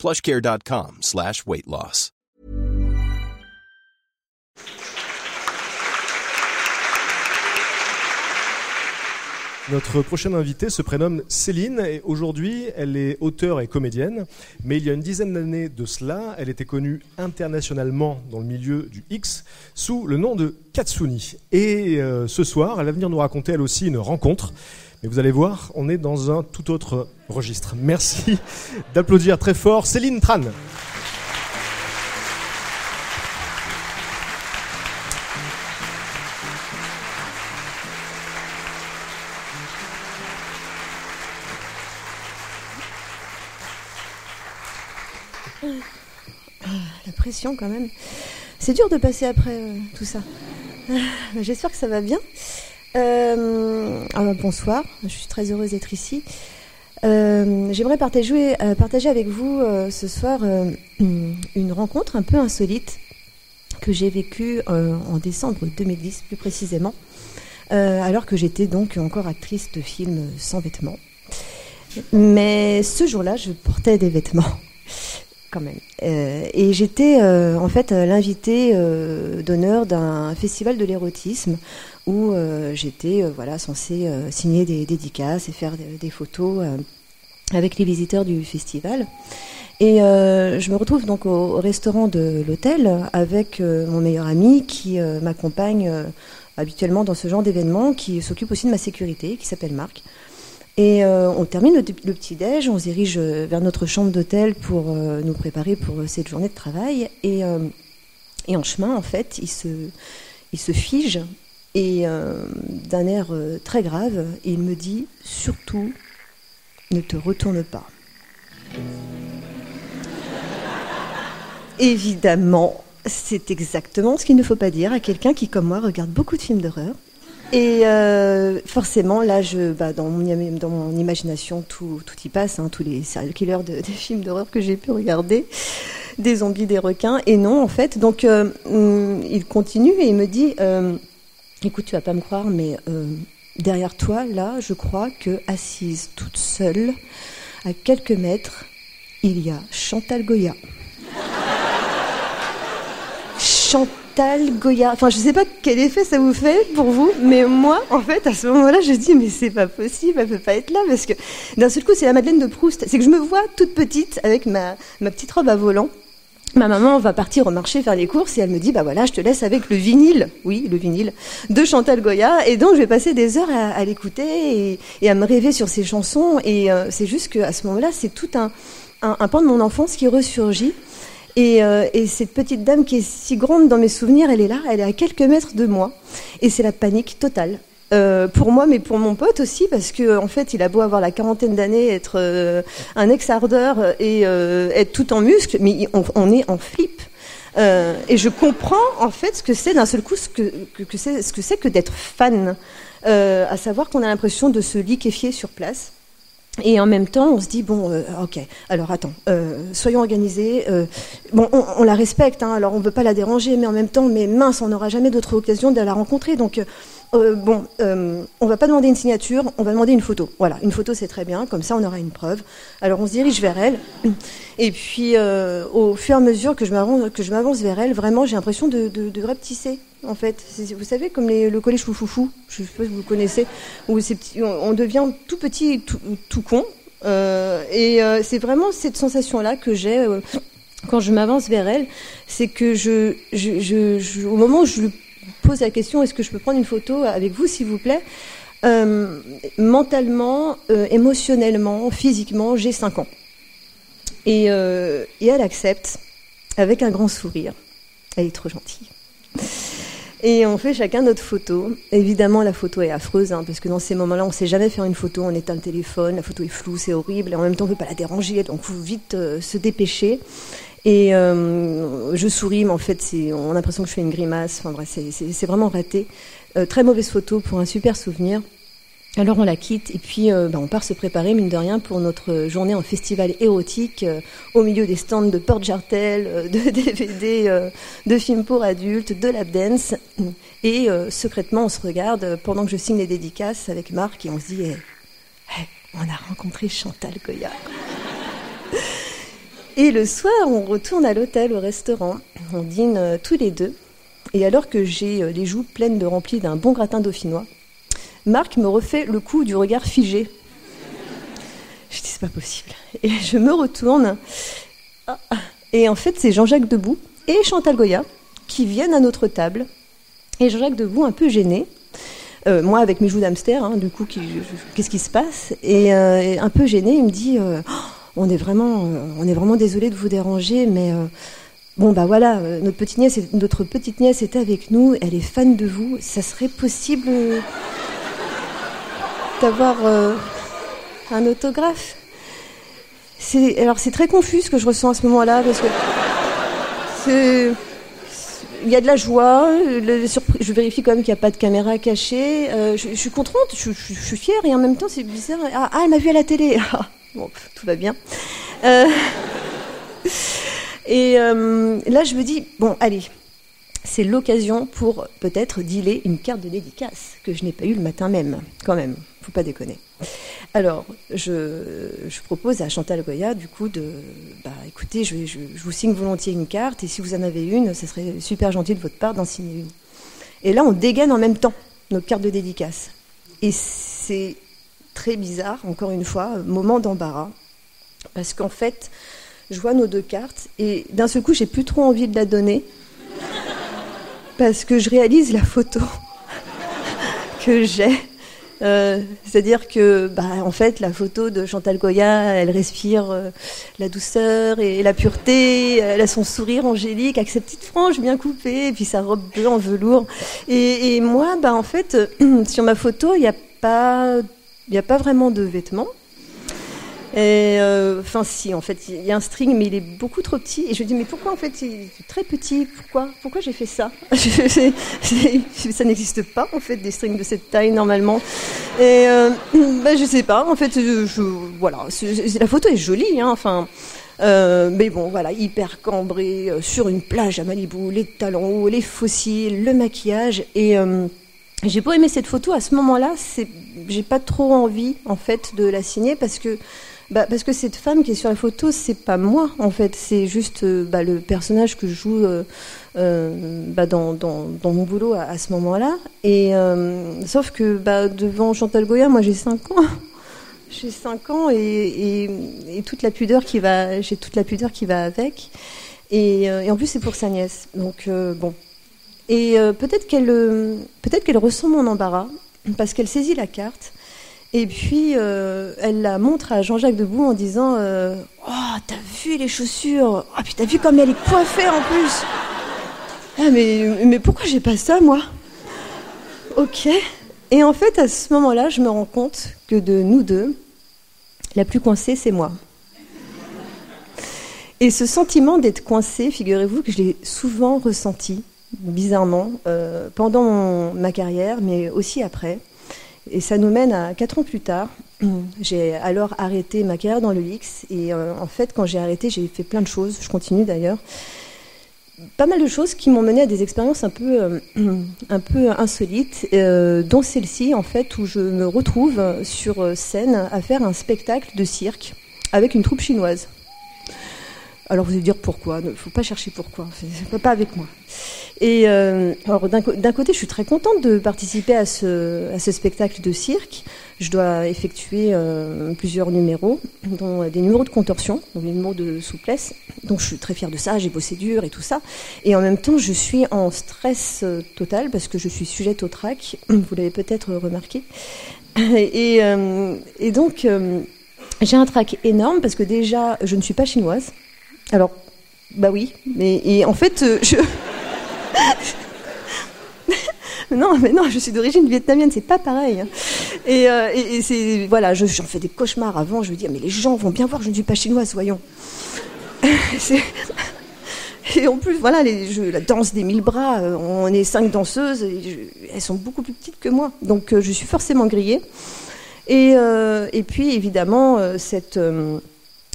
plushcare.com slash weight loss. Notre prochaine invitée se prénomme Céline et aujourd'hui elle est auteure et comédienne. Mais il y a une dizaine d'années de cela, elle était connue internationalement dans le milieu du X sous le nom de Katsuni. Et euh, ce soir, elle va venir nous raconter elle aussi une rencontre. Mais vous allez voir, on est dans un tout autre registre. Merci d'applaudir très fort Céline Tran. La pression quand même. C'est dur de passer après euh, tout ça. Ah, J'espère que ça va bien. Euh, bonsoir, je suis très heureuse d'être ici. Euh, J'aimerais partager, euh, partager avec vous ce soir une rencontre un peu insolite que j'ai vécue en décembre 2010 plus précisément, alors que j'étais donc encore actrice de films sans vêtements. Mais ce jour-là, je portais des vêtements quand même. Euh, et j'étais euh, en fait euh, l'invitée euh, d'honneur d'un festival de l'érotisme où j'étais voilà censée signer des dédicaces et faire des, photos avec les visiteurs du festival. Et je me retrouve donc au, au restaurant de l'hôtel avec mon meilleur ami qui m'accompagne habituellement dans ce genre d'événement, qui s'occupe aussi de ma sécurité, qui s'appelle Marc. Et euh, on termine le, petit-déj, on se dirige euh, vers notre chambre d'hôtel pour euh, nous préparer pour cette journée de travail. Et, en chemin, en fait, il se, il se fige et d'un air très grave, il me dit surtout ne te retourne pas. Évidemment, c'est exactement ce qu'il ne faut pas dire à quelqu'un qui, comme moi, regarde beaucoup de films d'horreur. Et euh, forcément, là, je, bah, dans, mon, imagination, tout, tout y passe, hein, tous les serial killers de- des films d'horreur que j'ai pu regarder, des zombies, des requins. Et non, en fait, donc euh, hum, il continue et il me dit, euh, écoute, tu vas pas me croire, mais derrière toi, là, je crois que assise toute seule, à quelques mètres, il y a Chantal Goya. Chantal Goya. Enfin, je sais pas quel effet ça vous fait pour vous, mais moi, en fait, à ce moment-là, je dis, mais c'est pas possible, elle peut pas être là, parce que d'un seul coup, c'est la Madeleine de Proust. C'est que je me vois toute petite avec ma, ma petite robe à volant. Ma maman va partir au marché faire les courses et elle me dit bah voilà je te laisse avec le vinyle oui le vinyle de Chantal Goya et donc je vais passer des heures à, l'écouter et, et à me rêver sur ses chansons et euh, c'est juste qu'à ce moment-là c'est tout un, un, un pan de mon enfance qui ressurgit et, euh, et cette petite dame qui est si grande dans mes souvenirs, elle est là, elle est à quelques mètres de moi. Et c'est la panique totale. Euh, pour moi, mais pour mon pote aussi, parce que en fait, il a beau avoir la quarantaine d'années, être euh, un ex-ardeur et euh, être tout en muscles, mais on est en flip. Euh, et je comprends en fait ce que c'est d'un seul coup, ce que, que, que c'est, ce que c'est que d'être fan, Euh, à savoir qu'on a l'impression de se liquéfier sur place. Et en même temps, on se dit bon, euh, ok. Alors attends, euh, soyons organisés. euh, bon, on, la respecte, hein, alors on veut pas la déranger, mais en même temps, mais mince, on n'aura jamais d'autre occasion de la rencontrer. Donc euh, bon, euh, on va pas demander une signature, on va demander une photo. Voilà, une photo c'est très bien, comme ça on aura une preuve. Alors on se dirige vers elle, et puis euh, au fur et à mesure que je m'avance, vers elle, vraiment j'ai l'impression de, de, de rapetisser. En fait, vous savez comme les- le collège foufoufou, je sais pas si vous connaissez, où on, on devient tout petit, tout, tout con, euh, et euh, c'est vraiment cette sensation-là que j'ai. euh, quand je m'avance vers elle, c'est que je, je, je, je- au moment où je lui pose la question, est-ce que je peux prendre une photo avec vous, s'il vous plaît euh, Mentalement, euh, émotionnellement, physiquement, j'ai 5 ans. Et, euh, et elle accepte avec un grand sourire. Elle est trop gentille. Et on fait chacun notre photo. Évidemment, la photo est affreuse, hein, parce que dans ces moments-là, on ne sait jamais faire une photo, on éteint le téléphone, la photo est floue, c'est horrible, et en même temps, on ne veut pas la déranger, donc il faut vite se dépêcher. Et euh, je souris, mais en fait, on a l'impression que je fais une grimace. Enfin bref, c'est vraiment raté. Euh, très mauvaise photo pour un super souvenir. Alors on la quitte et puis euh, bah, on part se préparer, mine de rien, pour notre journée en festival érotique au milieu des stands de porte jartel, de DVD, de films pour adultes, de lap dance. Et secrètement, on se regarde pendant que je signe les dédicaces avec Marc et on se dit eh, eh, on a rencontré Chantal Goya. Et le soir, on retourne à l'hôtel, au restaurant. On dîne euh, tous les deux. Et alors que j'ai euh, les joues pleines de remplis d'un bon gratin dauphinois, Marc me refait le coup du regard figé. Je dis, c'est pas possible. Et je me retourne. Ah. Et en fait, c'est Jean-Jacques Debout et Chantal Goya qui viennent à notre table. Et Jean-Jacques Debout, un peu gêné, euh, moi avec mes joues d'hamster, hein, du coup, qu'est-ce qui se passe? Et, un peu gêné, il me dit on est vraiment, on est vraiment désolé de vous déranger, mais euh, bon bah voilà, euh, notre petite nièce, notre petite nièce est avec nous, elle est fan de vous. Ça serait possible d'avoir euh, un autographe? Alors c'est très confus ce que je ressens à ce moment-là parce que il y a de la joie, je vérifie quand même qu'il n'y a pas de caméra cachée. je, suis contente, je, suis fière et en même temps c'est bizarre. Ah, ah, elle m'a vu à la télé. Bon, tout va bien. Euh, et euh, là, je me dis, bon, allez, c'est l'occasion pour peut-être dealer une carte de dédicace que je n'ai pas eue le matin même, quand même, faut pas déconner. Alors, je, propose à Chantal Goya, du coup, de, bah, écoutez, je, je, vous signe volontiers une carte, et si vous en avez une, ce serait super gentil de votre part d'en signer une. Et là, on dégaine en même temps nos cartes de dédicace. Et c'est très bizarre, encore une fois, moment d'embarras, parce qu'en fait, je vois nos deux cartes et d'un seul coup, j'ai plus trop envie de la donner, parce que je réalise la photo que j'ai. Euh, c'est-à-dire que, bah, en fait, la photo de Chantal Goya, elle respire euh, la douceur et la pureté. Elle a son sourire angélique avec ses petites franges bien coupées, et puis sa robe bleue en velours. Et, moi, bah, en fait, sur ma photo, il n'y a pas il n'y a pas vraiment de vêtements. Euh, enfin, si, en fait, il y a un string, mais il est beaucoup trop petit. Et je me dis, mais pourquoi en fait il est très petit? Pourquoi? Pourquoi j'ai fait ça? Ça n'existe pas en fait des strings de cette taille normalement. Et euh, bah, je sais pas. En fait, voilà, la photo est jolie. Hein, enfin. Euh, mais bon, voilà, hyper cambré sur une plage à Malibu, les talons hauts, les fossiles, le maquillage et j'ai pas aimé cette photo à ce moment-là, j'ai pas trop envie en fait de la signer parce que bah, parce que cette femme qui est sur la photo, c'est pas moi en fait, c'est juste euh, bah, le personnage que je joue euh, euh, bah, dans, dans, dans, mon boulot à, ce moment-là. Et sauf que bah, devant Chantal Goya, moi j'ai 5 ans. j'ai 5 ans et, et, et, toute la pudeur qui va, j'ai toute la pudeur qui va avec. Et, et en plus c'est pour sa nièce. Donc bon, et euh, peut-être qu'elle euh, peut-être qu'elle ressent mon embarras parce qu'elle saisit la carte. Et puis euh, elle la montre à Jean-Jacques Debout en disant Oh, t'as vu les chaussures! Oh, puis t'as vu comme elle est coiffée en plus! Ah, mais, mais pourquoi j'ai pas ça, moi? Ok. Et en fait, à ce moment-là, je me rends compte que de nous deux, la plus coincée, c'est moi. Et ce sentiment d'être coincée, figurez-vous que je l'ai souvent ressenti bizarrement, euh, pendant ma carrière, mais aussi après. Et ça nous mène à quatre ans plus tard. J'ai alors arrêté ma carrière dans le X. Et euh, en fait, quand j'ai arrêté, j'ai fait plein de choses. Je continue d'ailleurs. Pas mal de choses qui m'ont mené à des expériences un peu, euh, un peu insolites, dont celle-ci, en fait, où je me retrouve sur scène à faire un spectacle de cirque avec une troupe chinoise. Alors vous allez dire pourquoi Il ne faut pas chercher pourquoi. Pas avec moi. Et euh, d'un côté, je suis très contente de participer à ce, spectacle de cirque. Je dois effectuer euh, plusieurs numéros, dont des numéros de contorsion, donc des numéros de souplesse. Donc je suis très fière de ça. J'ai bossé dur et tout ça. Et en même temps, je suis en stress euh, total parce que je suis sujette au trac. Vous l'avez peut-être remarqué. Et, et donc j'ai un trac énorme parce que déjà, je ne suis pas chinoise. Alors, bah oui, mais en fait, euh, je. non, mais non, je suis d'origine vietnamienne, c'est pas pareil. Hein. Euh, et, c'est voilà, j'en fais des cauchemars avant. Je me dis, mais les gens vont bien voir, je ne suis pas chinoise, voyons. Et en plus, voilà, jeux, la danse des mille bras, euh, on est cinq danseuses, elles sont beaucoup plus petites que moi. Donc je suis forcément grillée. Et puis évidemment, cette,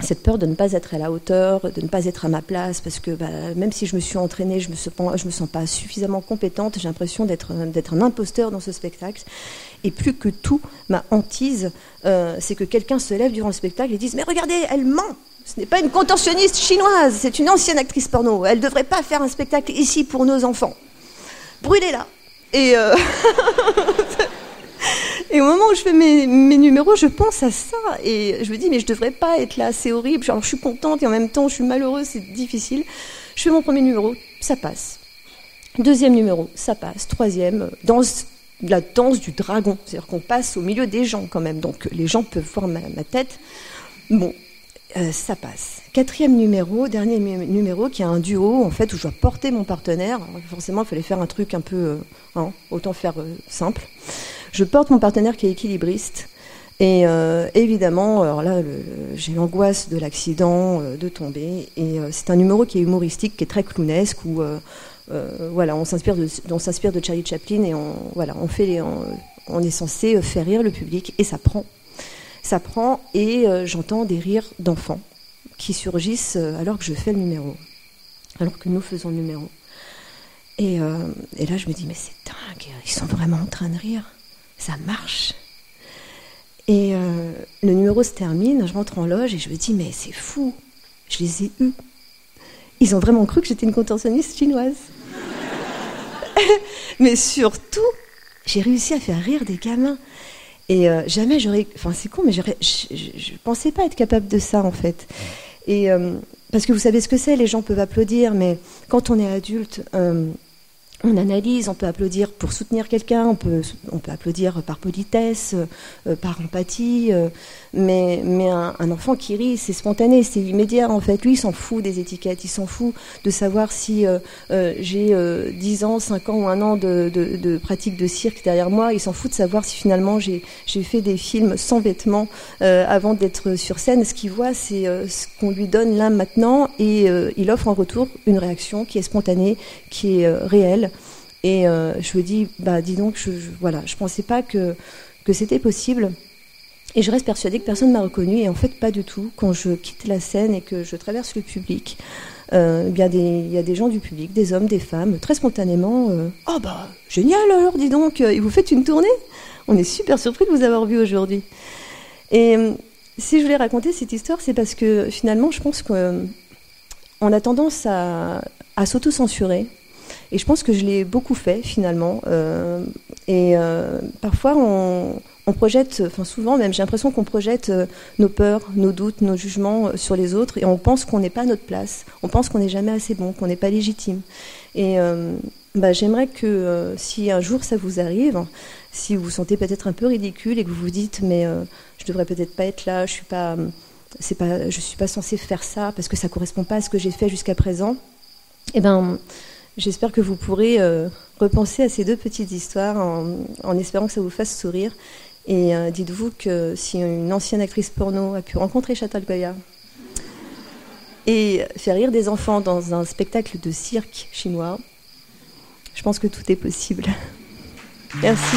cette peur de ne pas être à la hauteur, de ne pas être à ma place, parce que bah, même si je me suis entraînée, je ne me, me sens pas suffisamment compétente, j'ai l'impression d'être un imposteur dans ce spectacle. Et plus que tout, ma hantise, c'est que quelqu'un se lève durant le spectacle et dise Mais regardez, elle ment ce n'est pas une contorsionniste chinoise, c'est une ancienne actrice porno. Elle ne devrait pas faire un spectacle ici pour nos enfants. Brûlez-la. Euh, et au moment où je fais mes, numéros, je pense à ça. Et je me dis, mais je devrais pas être là, c'est horrible. Alors, je suis contente et en même temps, je suis malheureuse, c'est difficile. Je fais mon premier numéro, ça passe. Deuxième numéro, ça passe. Troisième, danse, la danse du dragon. C'est-à-dire qu'on passe au milieu des gens quand même. Donc les gens peuvent voir ma, ma tête. Bon, euh, ça passe. Quatrième numéro, dernier numéro, qui est un duo, en fait, où je dois porter mon partenaire. forcément, il fallait faire un truc un peu, euh, hein, autant faire euh, simple. Je porte mon partenaire qui est équilibriste. Et évidemment, alors là, j'ai l'angoisse de l'accident, de tomber. Et c'est un numéro qui est humoristique, qui est très clownesque, où voilà, on s'inspire de, on de Charlie Chaplin et on, voilà, on fait, on est censé faire rire le public et ça prend ça prend et euh, j'entends des rires d'enfants qui surgissent euh, alors que je fais le numéro, alors que nous faisons le numéro. Euh, et là, je me dis, mais c'est dingue, ils sont vraiment en train de rire, ça marche. Et le numéro se termine, je rentre en loge et je me dis, mais c'est fou, je les ai eus. Ils ont vraiment cru que j'étais une contorsionniste chinoise. mais surtout, j'ai réussi à faire rire des gamins. Et euh, jamais j'aurais. Enfin, c'est con, mais je, je, pensais pas être capable de ça, en fait. Et. Euh, parce que vous savez ce que c'est, les gens peuvent applaudir, mais quand on est adulte, euh, on analyse, on peut applaudir pour soutenir quelqu'un, on peut, on peut applaudir par politesse, euh, par empathie, euh, mais, mais un, enfant qui rit, c'est spontané, c'est immédiat en fait. Lui, il s'en fout des étiquettes, il s'en fout de savoir si euh, j'ai 10 ans, 5 ans ou un an de, de, de, pratique de cirque derrière moi, il s'en fout de savoir si finalement j'ai fait des films sans vêtements avant d'être sur scène. Ce qu'il voit, c'est ce qu'on lui donne là maintenant et il offre en retour une réaction qui est spontanée, qui est réelle. Et euh, je me dis, bah dis donc, je, je, voilà, je pensais pas que, que c'était possible. Et je reste persuadée que personne ne m'a reconnue, et en fait pas du tout. Quand je quitte la scène et que je traverse le public, euh, il y, a des gens du public, des hommes, des femmes, très spontanément. Euh, oh bah génial alors, dis donc, et vous faites une tournée On est super surpris de vous avoir vu aujourd'hui. Et si je voulais raconter cette histoire, c'est parce que finalement, je pense qu'on a tendance à, à s'auto-censurer et je pense que je l'ai beaucoup fait finalement. Euh, et euh, parfois, on, projette, enfin souvent même, j'ai l'impression qu'on projette euh, nos peurs, nos doutes, nos jugements sur les autres et on pense qu'on n'est pas à notre place. On pense qu'on n'est jamais assez bon, qu'on n'est pas légitime. Et bah, j'aimerais que si un jour ça vous arrive, si vous vous sentez peut-être un peu ridicule et que vous vous dites mais je devrais peut-être pas être là, je suis pas, c'est pas, je suis pas censée faire ça parce que ça correspond pas à ce que j'ai fait jusqu'à présent. Eh ben J'espère que vous pourrez euh, repenser à ces deux petites histoires en, espérant que ça vous fasse sourire. Et euh, dites-vous que si une ancienne actrice porno a pu rencontrer Chantal Goya et faire rire des enfants dans un spectacle de cirque chinois, je pense que tout est possible. Merci.